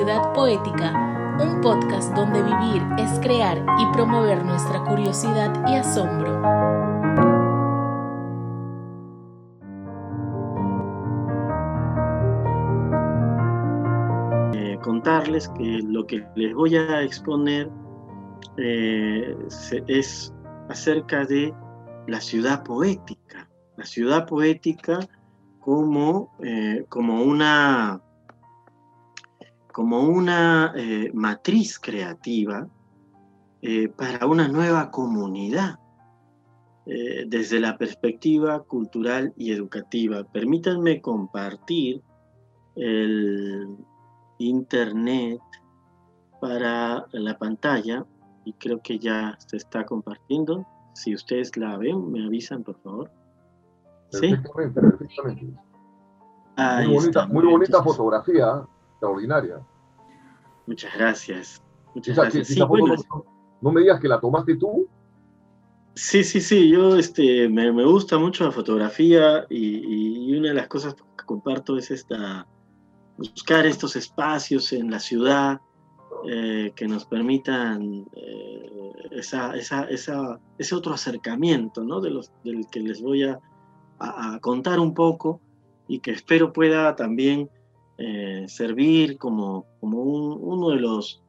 Ciudad Poética, un podcast donde vivir es crear y promover nuestra curiosidad y asombro. Eh, contarles que lo que les voy a exponer eh, es acerca de la ciudad poética. La ciudad poética como, eh, como una, como una eh, matriz creativa eh, para una nueva comunidad desde la perspectiva cultural y educativa. Permítanme compartir el internet para la pantalla y creo que ya se está compartiendo. Si ustedes la ven, me avisan, por favor. Perfectamente, perfectamente. muy, bonita, fotografía, extraordinaria. Muchas gracias. Muchas gracias. no, me digas que la tomaste tú. Sí, sí, sí, yo este, me, gusta mucho la fotografía y, una de las cosas que comparto es esta, buscar estos espacios en la ciudad eh, que nos permitan eh, esa, esa, ese otro acercamiento ¿no? de los, del que les voy a, a, contar un poco y que espero pueda también eh, servir como, como uno, de los,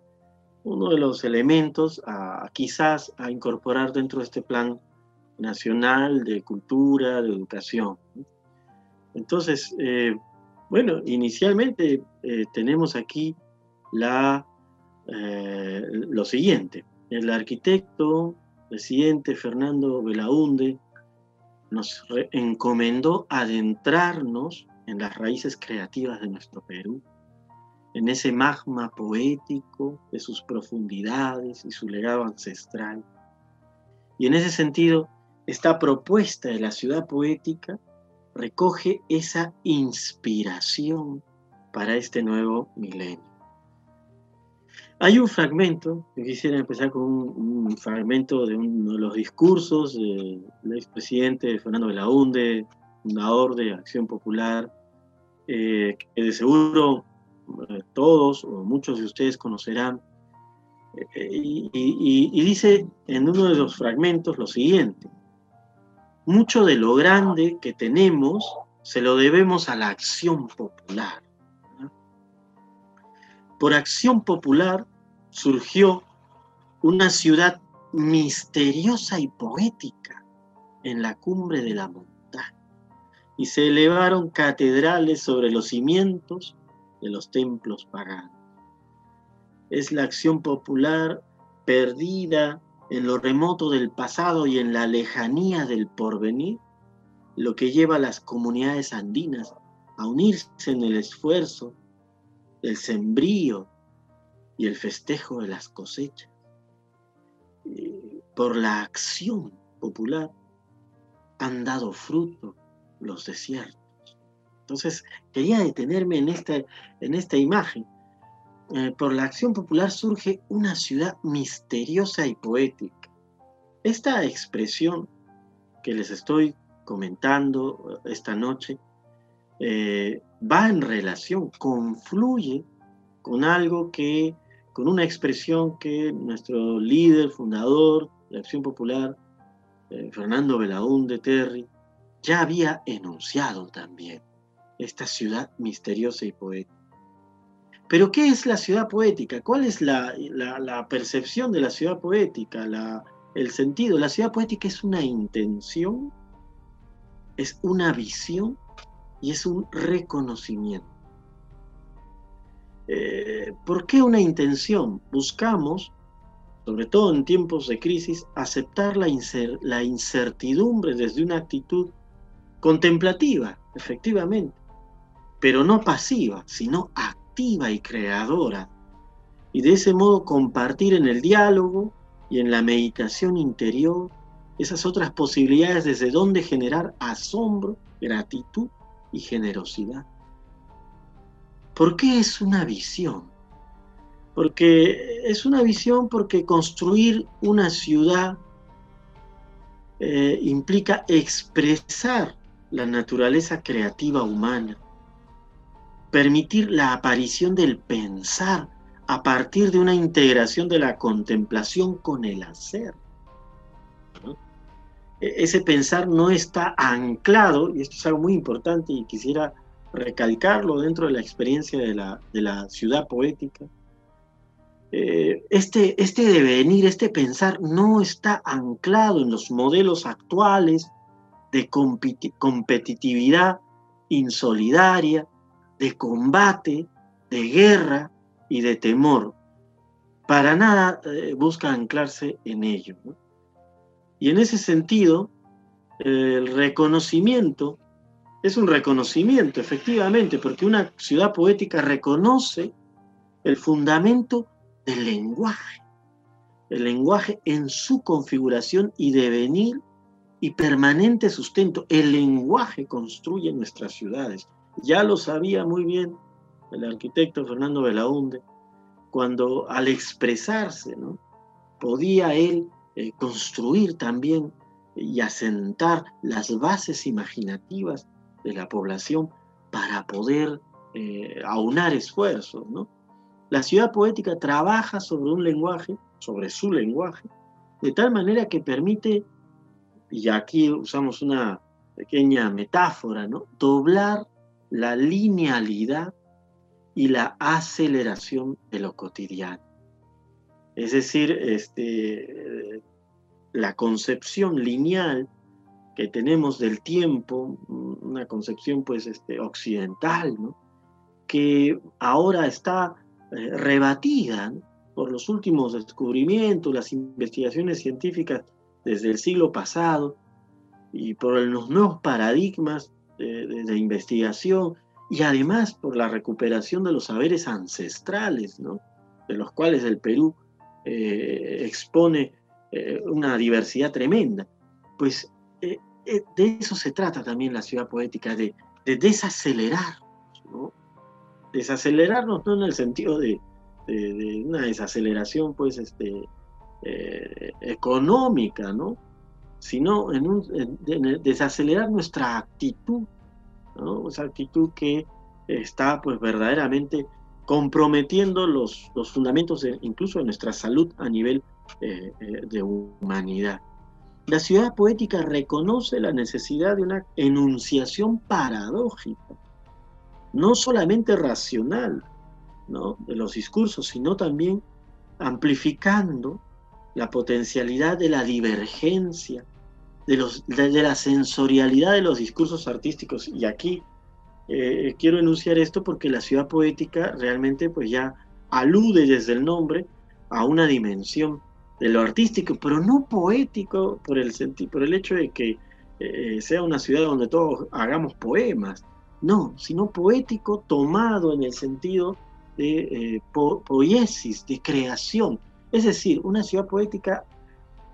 uno de los elementos a, quizás a incorporar dentro de este plan nacional de cultura, de educación. Entonces, eh, bueno, inicialmente eh, tenemos aquí la, lo siguiente. El arquitecto presidente Fernando Belaunde nos encomendó adentrarnos en las raíces creativas de nuestro Perú, en ese magma poético de sus profundidades y su legado ancestral. Y en ese sentido, esta propuesta de la ciudad poética recoge esa inspiración para este nuevo milenio. Hay un fragmento, yo quisiera empezar con un, fragmento de uno de los discursos del expresidente Fernando Belaunde, fundador de Acción Popular, eh, que de seguro eh, todos o muchos de ustedes conocerán, eh, y dice en uno de los fragmentos lo siguiente, mucho de lo grande que tenemos se lo debemos a la acción popular. Por acción popular surgió una ciudad misteriosa y poética en la cumbre de la montaña y se elevaron catedrales sobre los cimientos de los templos paganos. Es la acción popular perdida en lo remoto del pasado y en la lejanía del porvenir, lo que lleva a las comunidades andinas a unirse en el esfuerzo del sembrío y el festejo de las cosechas. por la acción popular han dado fruto los desiertos. Entonces, quería detenerme en esta, en esta imagen. Eh, por la acción popular surge una ciudad misteriosa y poética. Esta expresión que les estoy comentando esta noche eh, va en relación, confluye con algo que con una expresión que nuestro líder, fundador de Acción Popular, eh, Fernando Belaúnde Terry, ya había enunciado también esta ciudad misteriosa y poética. Pero ¿qué es la ciudad poética? ¿Cuál es la, percepción de la ciudad poética? el sentido. La ciudad poética es una intención, es una visión y es un reconocimiento. Eh, ¿Por qué una intención? Buscamos, sobre todo en tiempos de crisis, aceptar la, la incertidumbre desde una actitud contemplativa, efectivamente, pero no pasiva, sino activa y creadora. Y de ese modo compartir en el diálogo y en la meditación interior esas otras posibilidades desde donde generar asombro, gratitud y generosidad. ¿Por qué es una visión? Porque es una visión porque construir una ciudad eh, implica expresar la naturaleza creativa humana, permitir la aparición del pensar a partir de una integración de la contemplación con el hacer. E-, ese pensar no está anclado, y esto es algo muy importante y quisiera recalcarlo dentro de la experiencia de la, ciudad poética. Eh, este, este devenir, este pensar no está anclado en los modelos actuales de competitividad insolidaria, de combate, de guerra y de temor. Para nada eh, busca anclarse en ello. Y en ese sentido, el reconocimiento es un reconocimiento, efectivamente, porque una ciudad poética reconoce el fundamento del lenguaje, el lenguaje en su configuración y devenir y permanente sustento. El lenguaje construye nuestras ciudades. Ya lo sabía muy bien el arquitecto Fernando Belaunde, cuando al expresarse, ¿no? podía él eh, construir también y asentar las bases imaginativas de la población para poder eh, aunar esfuerzos. ¿no? La ciudad poética trabaja sobre un lenguaje, sobre su lenguaje, de tal manera que permite, y aquí usamos una pequeña metáfora, ¿no? doblar la linealidad y la aceleración de lo cotidiano. Es decir, este, la concepción lineal que tenemos del tiempo, una concepción pues este, occidental, que ahora está eh, rebatida por los últimos descubrimientos, las investigaciones científicas desde el siglo pasado y por los nuevos paradigmas de, investigación y además por la recuperación de los saberes ancestrales, de los cuales el Perú eh, expone eh, una diversidad tremenda. Pues eh, de eso se trata también la ciudad poética, de, desacelerar, desacelerarnos no en el sentido de, una desaceleración pues este, económica, ¿no? sino desacelerar nuestra actitud, esa actitud que está pues verdaderamente comprometiendo los, los fundamentos incluso de nuestra salud a nivel eh, eh, de humanidad. La ciudad poética reconoce la necesidad de una enunciación paradójica, no solamente racional ¿no? de los discursos, sino también amplificando la potencialidad de la divergencia, de, los, de, la sensorialidad de los discursos artísticos. Y aquí eh, quiero enunciar esto porque la ciudad poética realmente pues ya alude desde el nombre a una dimensión de lo artístico, pero no poético por el, por el hecho de que eh, sea una ciudad donde todos hagamos poemas, no, sino poético tomado en el sentido de eh, poiesis, de creación. Es decir, una ciudad poética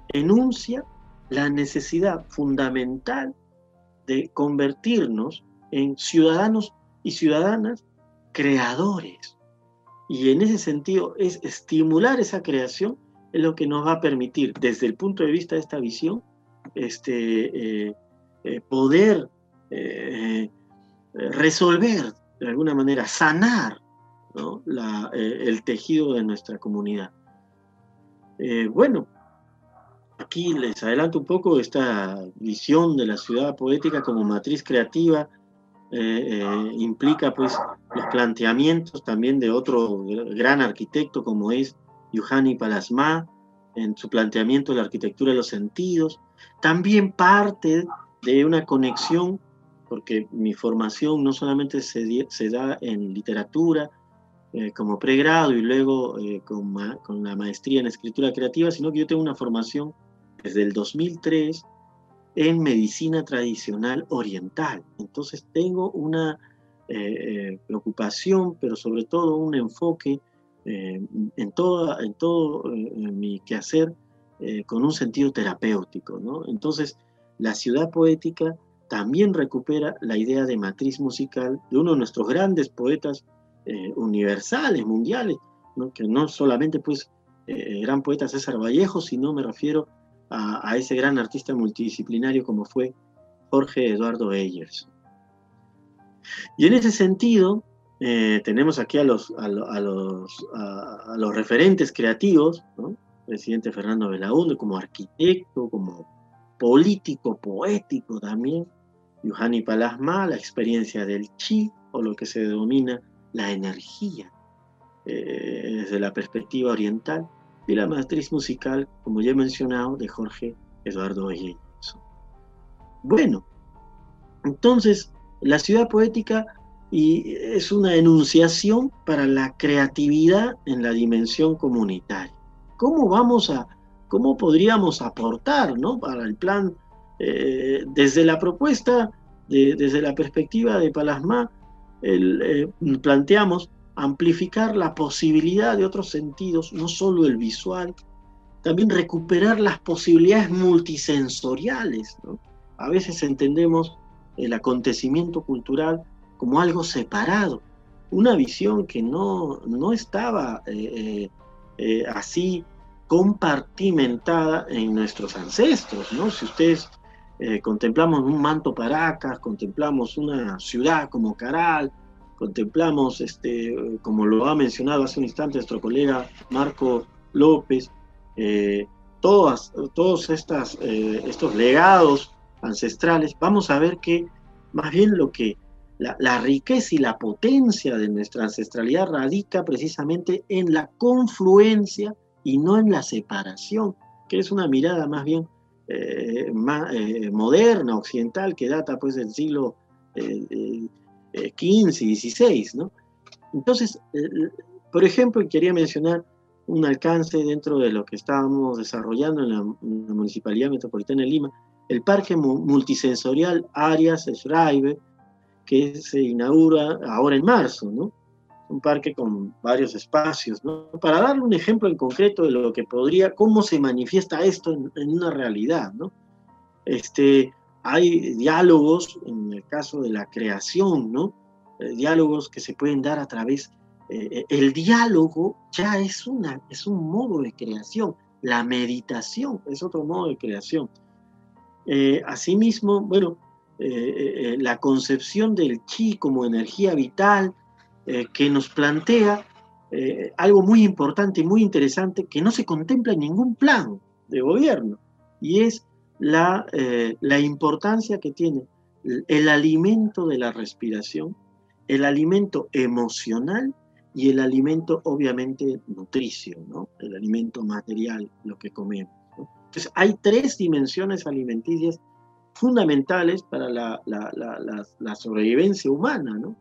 enuncia la necesidad fundamental de convertirnos en ciudadanos y ciudadanas creadores. Y en ese sentido es estimular esa creación es lo que nos va a permitir, desde el punto de vista de esta visión, este, eh, eh, poder eh, resolver, de alguna manera, sanar el tejido de nuestra comunidad. Bueno, aquí les adelanto un poco esta visión de la ciudad poética como matriz creativa. implica pues los planteamientos también de otro gran arquitecto como es Yuhani Palasma en su planteamiento de la arquitectura de los sentidos. También parte de una conexión, porque mi formación no solamente se, se da en literatura eh, como pregrado y luego eh, con, con, la maestría en escritura creativa, sino que yo tengo una formación desde el 2003 en medicina tradicional oriental. Entonces tengo una eh, preocupación, pero sobre todo un enfoque en, toda, en todo mi quehacer eh, con un sentido terapéutico. Entonces, la ciudad poética también recupera la idea de matriz musical de uno de nuestros grandes poetas universales, mundiales, que no solamente pues gran poeta César Vallejo, sino me refiero a, ese gran artista multidisciplinario como fue Jorge Eduardo Eyers. Y en ese sentido, Eh, tenemos aquí a los, a, los, a, los referentes creativos, ¿no? presidente Fernando Belaúnde como arquitecto, como político, poético también, Yuhani Palasma, la experiencia del chi, o lo que se denomina la energía, eh, desde la perspectiva oriental, y la matriz musical, como ya he mencionado, de Jorge Eduardo Bellezo. Bueno, entonces, la ciudad poética y es una enunciación para la creatividad en la dimensión comunitaria. ¿Cómo vamos a, cómo podríamos aportar ¿no? para el plan eh, desde la propuesta, desde la perspectiva de Palasma, eh, planteamos amplificar la posibilidad de otros sentidos, no solo el visual, también recuperar las posibilidades multisensoriales. A veces entendemos el acontecimiento cultural como algo separado, una visión que no, no estaba eh, eh, así compartimentada en nuestros ancestros, ¿no? Si ustedes eh, contemplamos un manto Paracas, contemplamos una ciudad como Caral, contemplamos, este, como lo ha mencionado hace un instante nuestro colega Marco López, todas, todos estas, estos legados ancestrales, vamos a ver que más bien lo que la, riqueza y la potencia de nuestra ancestralidad radica precisamente en la confluencia y no en la separación, que es una mirada más bien eh, más, eh, moderna, occidental, que data pues del siglo XV y XVI. ¿no? Entonces, por ejemplo, quería mencionar un alcance dentro de lo que estábamos desarrollando en la, Municipalidad Metropolitana de Lima, el Parque Multisensorial Arias Schreiber, que se inaugura ahora en marzo, ¿no? Un parque con varios espacios, ¿no? Para darle un ejemplo en concreto de lo que podría, cómo se manifiesta esto en, una realidad, ¿no? Este, hay diálogos, en el caso de la creación, ¿no? Eh, diálogos que se pueden dar a través, eh, el diálogo ya es, una, es un modo de creación, la meditación es otro modo de creación. Eh, asimismo, bueno, eh, eh, la concepción del chi como energía vital que nos plantea algo muy importante y muy interesante que no se contempla en ningún plan de gobierno, y es la, la importancia que tiene el alimento de la respiración, el alimento emocional y el alimento obviamente nutricio, ¿no? el alimento material, lo que comemos. Entonces, hay tres dimensiones alimenticias fundamentales para la, sobrevivencia humana, ¿no?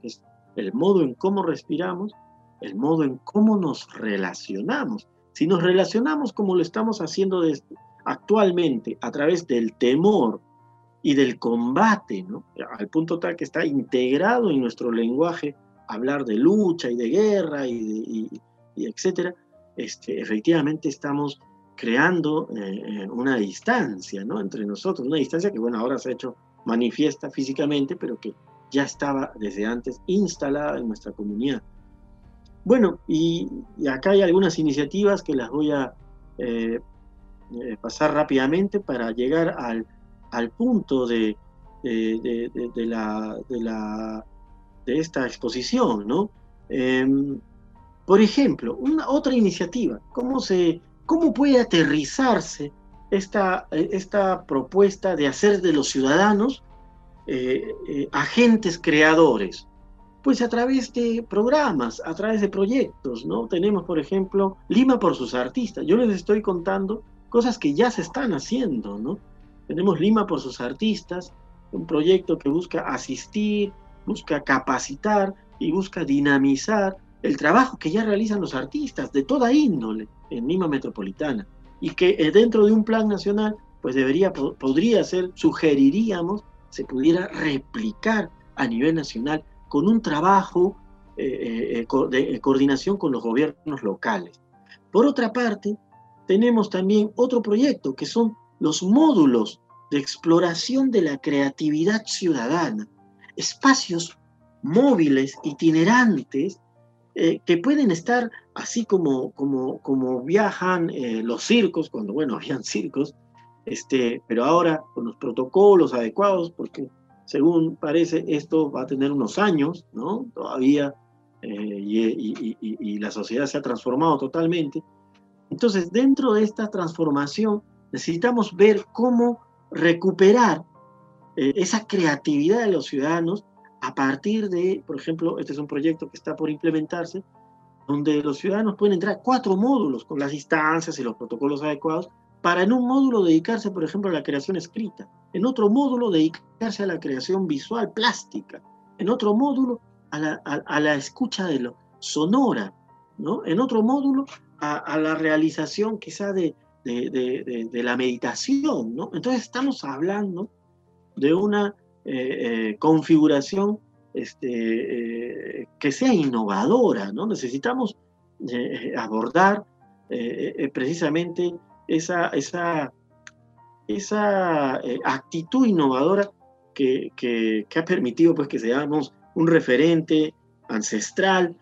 El modo en cómo respiramos, el modo en cómo nos relacionamos. Si nos relacionamos como lo estamos haciendo actualmente, a través del temor y del combate, al punto tal que está integrado en nuestro lenguaje hablar de lucha y de guerra y, etcétera, este, efectivamente estamos creando eh, eh, una distancia ¿no? entre nosotros, una distancia que bueno, ahora se ha hecho manifiesta físicamente, pero que ya estaba desde antes instalada en nuestra comunidad. Bueno, y, acá hay algunas iniciativas que las voy a eh, pasar rápidamente para llegar al, al punto de, de, la, de esta exposición, ¿no? Em, por ejemplo, una otra iniciativa, cómo se ¿Cómo puede aterrizarse esta, esta propuesta de hacer de los ciudadanos eh, eh, agentes creadores? Pues a través de programas, a través de proyectos, ¿no? Tenemos, por ejemplo, Lima por sus artistas. Yo les estoy contando cosas que ya se están haciendo, ¿no? Tenemos Lima por sus artistas, un proyecto que busca asistir, busca capacitar y busca dinamizar el trabajo que ya realizan los artistas de toda índole en Lima Metropolitana y que eh, dentro de un plan nacional pues debería, podría ser, sugeriríamos, se pudiera replicar a nivel nacional con un trabajo eh, eh, de coordinación con los gobiernos locales. Por otra parte, tenemos también otro proyecto que son los módulos de exploración de la creatividad ciudadana, espacios móviles, itinerantes, eh, que pueden estar así como, como, como viajan eh, los circos, cuando, bueno, habían circos, este, pero ahora con los protocolos adecuados, porque según parece esto va a tener unos años, ¿no? Todavía y, la sociedad se ha transformado totalmente. Entonces, dentro de esta transformación, necesitamos ver cómo recuperar esa creatividad de los ciudadanos a partir de, por ejemplo, este es un proyecto que está por implementarse, donde los ciudadanos pueden entrar a cuatro módulos con las instancias y los protocolos adecuados para en un módulo dedicarse, por ejemplo, a la creación escrita, en otro módulo dedicarse a la creación visual plástica, en otro módulo a la, escucha de lo sonora, ¿no? en otro módulo a, la realización quizá de, de, la meditación. ¿no? Entonces estamos hablando de una eh, eh, configuración este, eh, que sea innovadora, ¿no? Necesitamos abordar precisamente esa, esa, esa actitud innovadora que, que, ha permitido pues, que seamos un referente ancestral,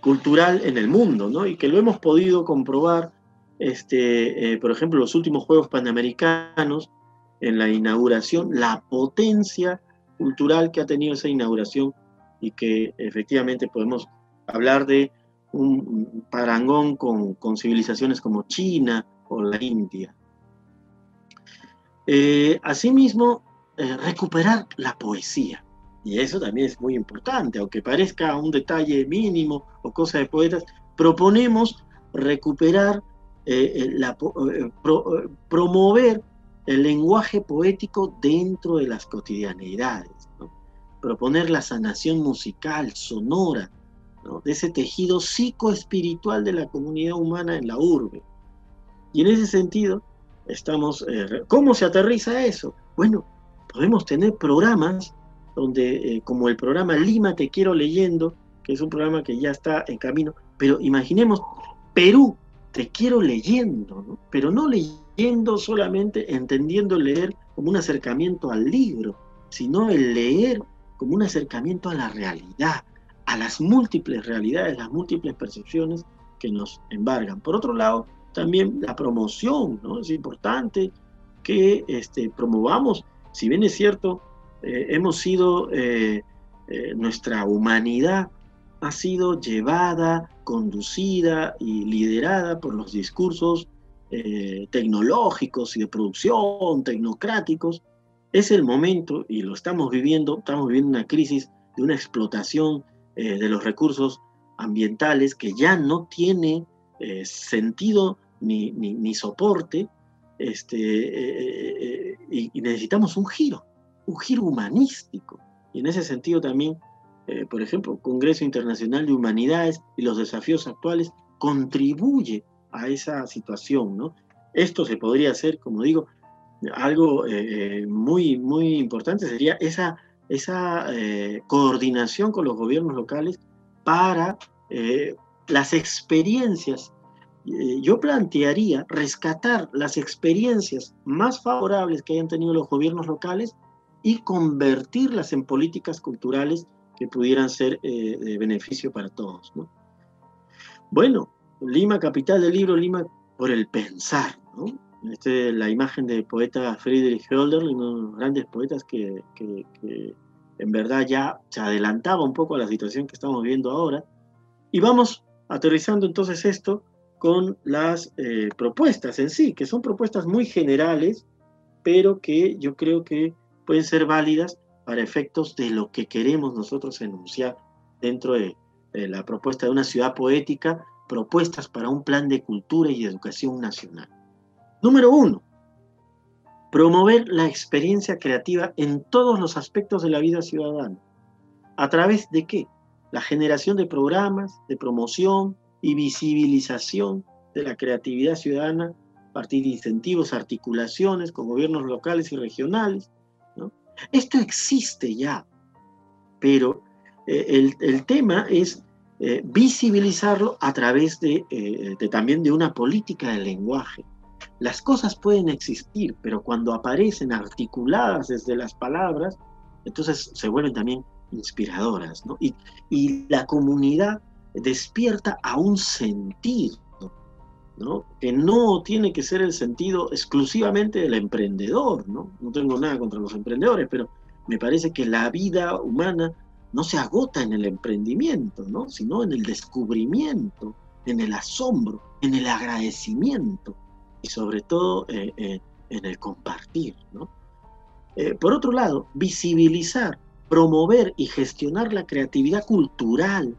cultural en el mundo, ¿no? Y que lo hemos podido comprobar, este, por ejemplo, los últimos Juegos Panamericanos, en la inauguración, la potencia cultural que ha tenido esa inauguración y que efectivamente podemos hablar de un parangón con, civilizaciones como China o la India. Eh, asimismo, eh, recuperar la poesía. Y eso también es muy importante, aunque parezca un detalle mínimo o cosa de poetas, proponemos recuperar, eh, la, promover el lenguaje poético dentro de las cotidianeidades, proponer la sanación musical, sonora, de ese tejido psicoespiritual de la comunidad humana en la urbe. Y en ese sentido, estamos, eh, ¿cómo se aterriza eso? Bueno, podemos tener programas donde, eh, como el programa Lima Te Quiero Leyendo, que es un programa que ya está en camino, pero imaginemos Perú Te Quiero Leyendo, pero no leyendo leyendo solamente, entendiendo leer como un acercamiento al libro, sino el leer como un acercamiento a la realidad, a las múltiples realidades, las múltiples percepciones que nos embargan. Por otro lado, también la promoción, ¿no? Es importante que este, promovamos, si bien es cierto, eh, hemos sido, eh, eh, nuestra humanidad ha sido llevada, conducida y liderada por los discursos tecnológicos y de producción, tecnocráticos, es el momento, y lo estamos viviendo, estamos viviendo una crisis de una explotación de los recursos ambientales que ya no tiene sentido ni, soporte, este, y, y, necesitamos un giro, un giro humanístico. Y en ese sentido también, por ejemplo, Congreso Internacional de Humanidades y los desafíos actuales contribuye a esa situación. Esto se podría hacer, como digo, algo eh, eh, muy, muy importante sería esa, eh, coordinación con los gobiernos locales para las experiencias. Yo plantearía rescatar las experiencias más favorables que hayan tenido los gobiernos locales y convertirlas en políticas culturales que pudieran ser de beneficio para todos. ¿no? Bueno, Lima, capital del libro, Lima por el pensar. ¿no? Este, la imagen del poeta Friedrich Hölderlin, uno de los grandes poetas que, en verdad ya se adelantaba un poco a la situación que estamos viendo ahora. Y vamos aterrizando entonces esto con las eh, propuestas en sí, que son propuestas muy generales, pero que yo creo que pueden ser válidas para efectos de lo que queremos nosotros enunciar dentro de la propuesta de una ciudad poética propuestas para un plan de cultura y educación nacional. Número uno, promover la experiencia creativa en todos los aspectos de la vida ciudadana. ¿A través de qué? La generación de programas de promoción y visibilización de la creatividad ciudadana a partir de incentivos, articulaciones con gobiernos locales y regionales. Esto existe ya, pero eh, el, el tema es eh, visibilizarlo a través de, eh, de, también de una política de lenguaje. Las cosas pueden existir, pero cuando aparecen articuladas desde las palabras, entonces se vuelven también inspiradoras. Y, y la comunidad despierta a un sentido, ¿no? Que no tiene que ser el sentido exclusivamente del emprendedor, ¿no? No tengo nada contra los emprendedores, pero me parece que la vida humana no se agota en el emprendimiento, ¿no? sino en el descubrimiento, en el asombro, en el agradecimiento y sobre todo eh, eh, en el compartir. ¿no? Eh, por otro lado, visibilizar, promover y gestionar la creatividad cultural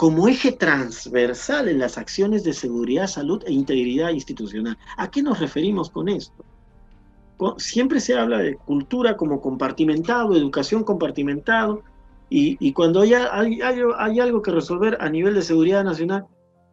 como eje transversal en las acciones de seguridad, salud e integridad institucional. ¿A qué nos referimos con esto? Siempre se habla de cultura como compartimentado, educación compartimentado, y, cuando hay, hay, algo que resolver a nivel de seguridad nacional,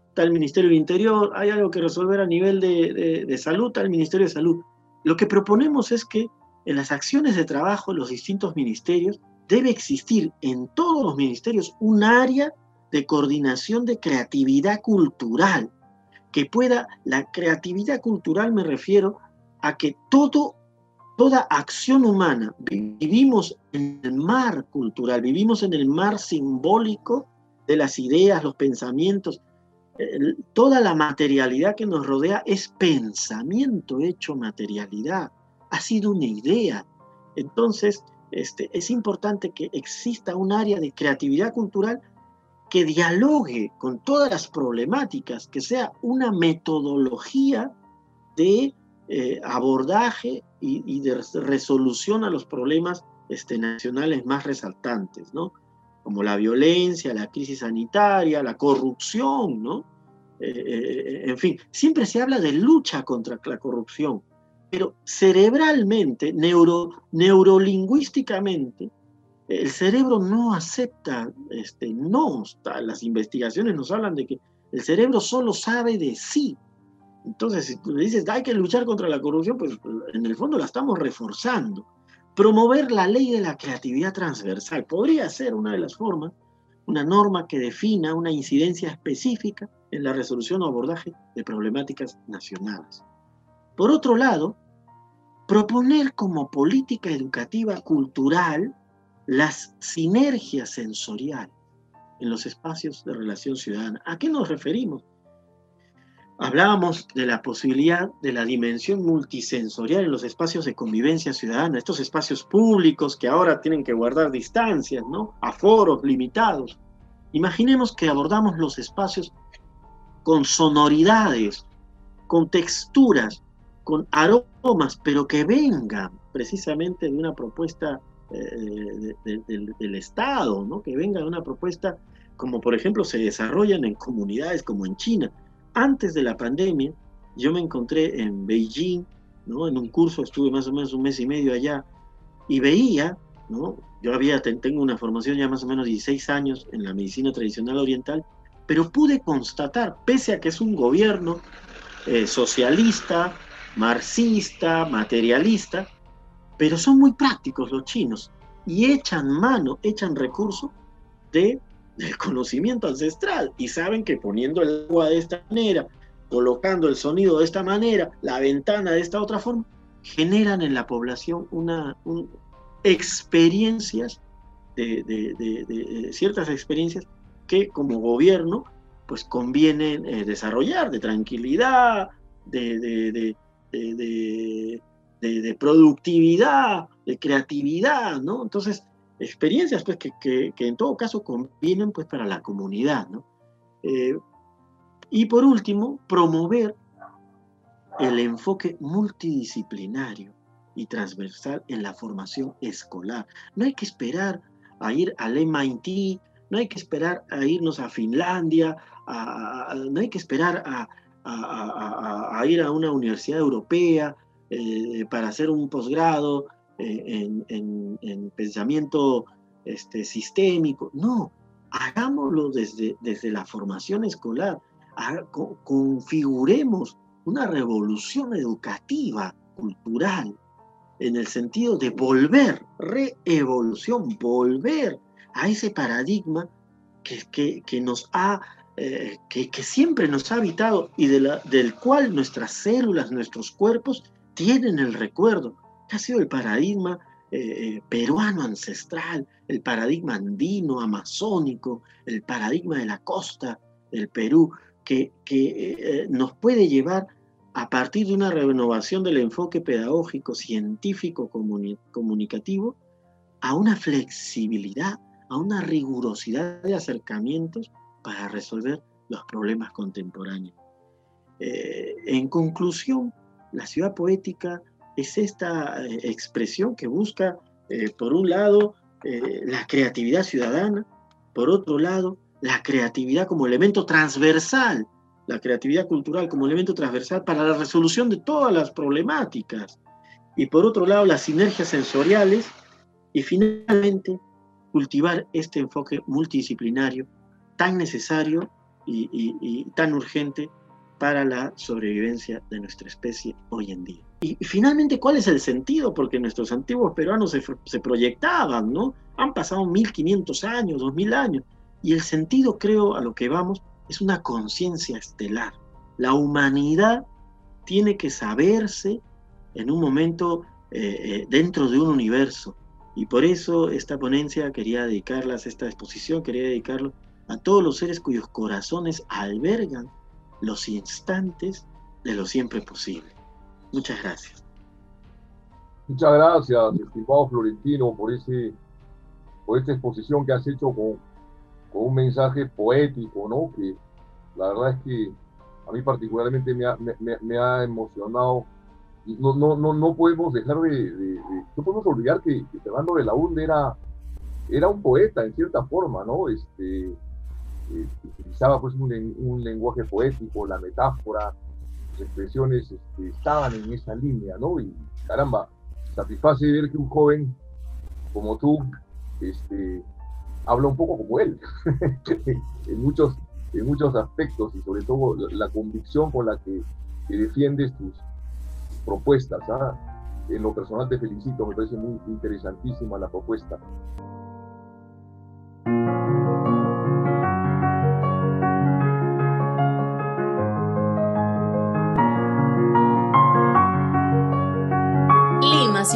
está el Ministerio del Interior, hay algo que resolver a nivel de, de salud, está el Ministerio de Salud. Lo que proponemos es que en las acciones de trabajo de los distintos ministerios debe existir en todos los ministerios un área de coordinación de creatividad cultural, que pueda, la creatividad cultural me refiero a que todo toda acción humana, vivimos en el mar cultural, vivimos en el mar simbólico de las ideas, los pensamientos. toda la materialidad que nos rodea es pensamiento hecho materialidad, ha sido una idea. Entonces, este, es importante que exista un área de creatividad cultural que dialogue con todas las problemáticas, que sea una metodología de eh, abordaje y, de resolución a los problemas este, nacionales más resaltantes, ¿no? Como la violencia, la crisis sanitaria, la corrupción, ¿no? Eh, eh, en fin, siempre se habla de lucha contra la corrupción, pero cerebralmente, neuro, neurolingüísticamente, el cerebro no acepta, este, no, las investigaciones nos hablan de que el cerebro solo sabe de sí, entonces, si tú le dices, hay que luchar contra la corrupción, pues en el fondo la estamos reforzando. Promover la ley de la creatividad transversal podría ser una de las formas, una norma que defina una incidencia específica en la resolución o abordaje de problemáticas nacionales. Por otro lado, proponer como política educativa cultural las sinergias sensoriales en los espacios de relación ciudadana. ¿A qué nos referimos? Hablábamos de la posibilidad de la dimensión multisensorial en los espacios de convivencia ciudadana, estos espacios públicos que ahora tienen que guardar distancias, ¿no? Aforos limitados. Imaginemos que abordamos los espacios con sonoridades, con texturas, con aromas, pero que vengan precisamente de una propuesta eh, del Estado, ¿no? que venga de una propuesta como por ejemplo se desarrollan en comunidades como en China, antes de la pandemia, yo me encontré en Beijing, ¿no? En un curso, estuve más o menos un mes y medio allá, y veía, ¿no? Yo había, tengo una formación ya más o menos 16 años en la medicina tradicional oriental, pero pude constatar, pese a que es un gobierno eh, socialista, marxista, materialista, pero son muy prácticos los chinos y echan mano, echan recursos de del conocimiento ancestral y saben que poniendo el agua de esta manera, colocando el sonido de esta manera, la ventana de esta otra forma, generan en la población una, experiencias, de, ciertas experiencias que como gobierno pues conviene eh, desarrollar, de tranquilidad, de, de, productividad, de creatividad, ¿no? Entonces, experiencias pues, que, en todo caso convienen pues, para la comunidad. ¿no? Eh, y por último, promover el enfoque multidisciplinario y transversal en la formación escolar. No hay que esperar a ir al MIT, no hay que esperar a irnos a Finlandia, no hay que esperar a, ir a una universidad europea eh, para hacer un posgrado eh, en, pensamiento este, sistémico. No, hagámoslo desde, desde la formación escolar, configuremos una revolución educativa, cultural, en el sentido de volver, reevolución, volver a ese paradigma que, que, nos ha, eh, que, que, siempre nos ha habitado y del cual nuestras células, nuestros cuerpos tienen el recuerdo que ha sido el paradigma eh, eh, peruano ancestral, el paradigma andino, amazónico, el paradigma de la costa del Perú, que, eh, nos puede llevar a partir de una renovación del enfoque pedagógico, científico, comunicativo, a una flexibilidad, a una rigurosidad de acercamientos para resolver los problemas contemporáneos. En conclusión, la ciudad poética es esta eh, expresión que busca, eh, por un lado, la creatividad ciudadana, por otro lado, la creatividad como elemento transversal, la creatividad cultural como elemento transversal para la resolución de todas las problemáticas, y por otro lado, las sinergias sensoriales, y finalmente, cultivar este enfoque multidisciplinario tan necesario y, tan urgente para la sobrevivencia de nuestra especie hoy en día. Y, finalmente, ¿cuál es el sentido? Porque nuestros antiguos peruanos se, se proyectaban, ¿no? Han pasado 1500 años, 2000 años, y el sentido, creo, a lo que vamos, es una conciencia estelar. La humanidad tiene que saberse en un momento eh, eh, dentro de un universo. Y por eso esta ponencia quería dedicarlas, esta exposición quería dedicarlo a todos los seres cuyos corazones albergan los instantes de lo siempre posible. Muchas gracias. Muchas gracias, estimado Florentino, por, ese, por esta exposición que has hecho con, con un mensaje poético, ¿no? Que la verdad es que a mí particularmente me ha, me, ha emocionado. No, no, no, no podemos dejar de, no podemos olvidar que, Fernando de la Hunde era, era un poeta en cierta forma, ¿no? Este, eh, utilizaba pues un, un, lenguaje poético, la metáfora, las expresiones este, estaban en esa línea, ¿no? Y caramba, satisface ver que un joven como tú este, habla un poco como él, en, muchos, en muchos aspectos y sobre todo la, convicción con la que, defiendes tus, propuestas. ¿ah? En lo personal te felicito, me parece muy interesantísima la propuesta.